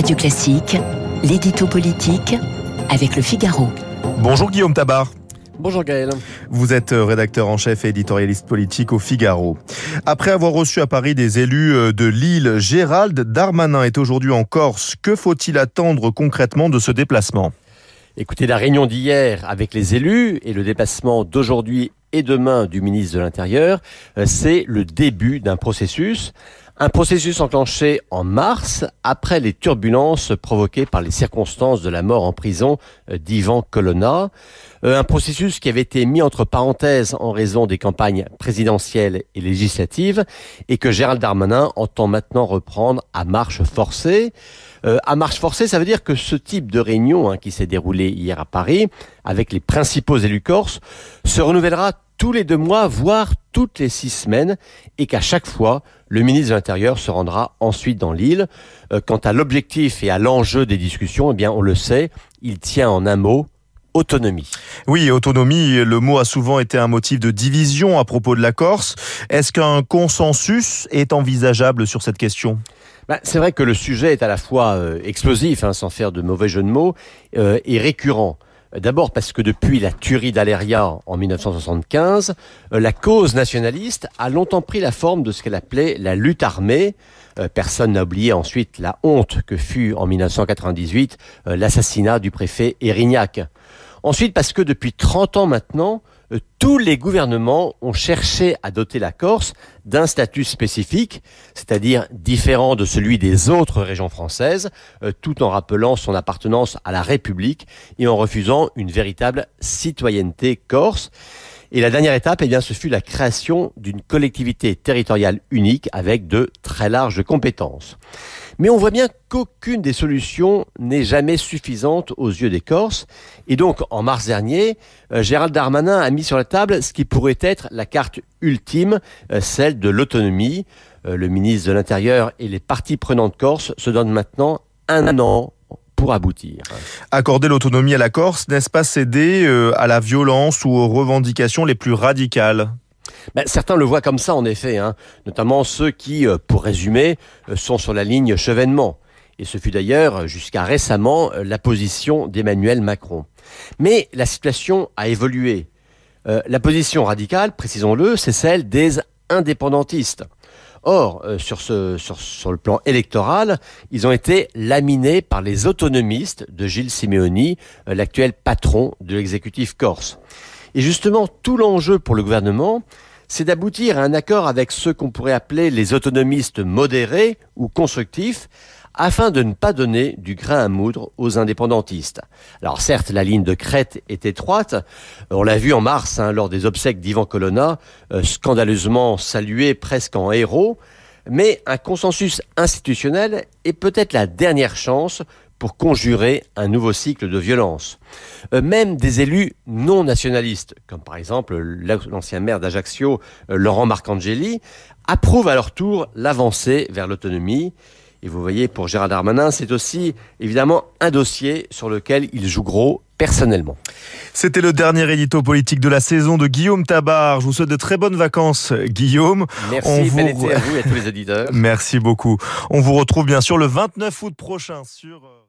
Radio Classique, l'édito politique avec le Figaro. Bonjour Guillaume Tabar. Bonjour Gaël. Vous êtes rédacteur en chef et éditorialiste politique au Figaro. Après avoir reçu à Paris des élus euh, de Lille, Gérald Darmanin est aujourd'hui en Corse. Que faut-il attendre concrètement de ce déplacement? Écoutez, la réunion d'hier avec les élus et le déplacement d'aujourd'hui et demain du ministre de l'Intérieur, euh, c'est le début d'un processus. Un processus enclenché en mars après les turbulences provoquées par les circonstances de la mort en prison euh, d'Ivan Colonna. Euh, un processus qui avait été mis entre parenthèses en raison des campagnes présidentielles et législatives et que Gérald Darmanin entend maintenant reprendre à marche forcée. Euh, à marche forcée, ça veut dire que ce type de réunion hein, qui s'est déroulé hier à Paris avec les principaux élus corses se renouvellera tous les deux mois, voire toutes les six semaines, et qu'à chaque fois, le ministre de l'Intérieur se rendra ensuite dans l'île. Euh, quant à l'objectif et à l'enjeu des discussions, eh bien, on le sait, il tient en un mot autonomie. Oui, autonomie, le mot a souvent été un motif de division à propos de la Corse. Est-ce qu'un consensus est envisageable sur cette question? Bah, c'est vrai que le sujet est à la fois euh, explosif, hein, sans faire de mauvais jeu de mots, euh, et récurrent. D'abord parce que depuis la tuerie d'Aléria en 1975, euh, la cause nationaliste a longtemps pris la forme de ce qu'elle appelait la lutte armée. Euh, personne n'a oublié ensuite la honte que fut en 1998 euh, l'assassinat du préfet Erignac. Ensuite parce que depuis 30 ans maintenant, euh, tous les gouvernements ont cherché à doter la Corse d'un statut spécifique, c'est-à-dire différent de celui des autres régions françaises, euh, tout en rappelant son appartenance à la République et en refusant une véritable citoyenneté corse. Et la dernière étape, eh bien, ce fut la création d'une collectivité territoriale unique avec de très larges compétences. Mais on voit bien qu'aucune des solutions n'est jamais suffisante aux yeux des Corses. Et donc, en mars dernier, euh, Gérald Darmanin a mis sur la table ce qui pourrait être la carte ultime, euh, celle de l'autonomie. Euh, le ministre de l'Intérieur et les parties prenantes corses se donnent maintenant un an pour aboutir. Accorder l'autonomie à la Corse, n'est-ce pas céder à la violence ou aux revendications les plus radicales? Ben, certains le voient comme ça, en effet, hein. notamment ceux qui, euh, pour résumer, euh, sont sur la ligne chevènement. Et ce fut d'ailleurs, jusqu'à récemment, euh, la position d'Emmanuel Macron. Mais la situation a évolué. la position radicale, précisons-le, c'est celle des indépendantistes. Or, sur, ce, sur, le plan électoral, ils ont été laminés par les autonomistes de Gilles Simeoni, l'actuel patron de l'exécutif corse. Et justement, tout l'enjeu pour le gouvernement, c'est d'aboutir à un accord avec ceux qu'on pourrait appeler les autonomistes modérés ou constructifs, afin de ne pas donner du grain à moudre aux indépendantistes. Alors certes, la ligne de crête est étroite, on l'a vu en mars hein, lors des obsèques d'Ivan Colonna, euh, scandaleusement salué presque en héros, mais un consensus institutionnel est peut-être la dernière chance pour conjurer un nouveau cycle de violence. Euh, même des élus non nationalistes, comme par exemple l'ancien maire d'Ajaccio, euh, Laurent Marcangeli, approuvent à leur tour l'avancée vers l'autonomie. Et vous voyez, pour Gérard Darmanin, c'est aussi évidemment un dossier sur lequel il joue gros personnellement. C'était le dernier édito politique de la saison de Guillaume Tabar. Je vous souhaite de très bonnes vacances, Guillaume. Merci, On vous... à vous et à tous les auditeurs. Merci beaucoup. On vous retrouve bien sûr le 29 août prochain sur... Euh,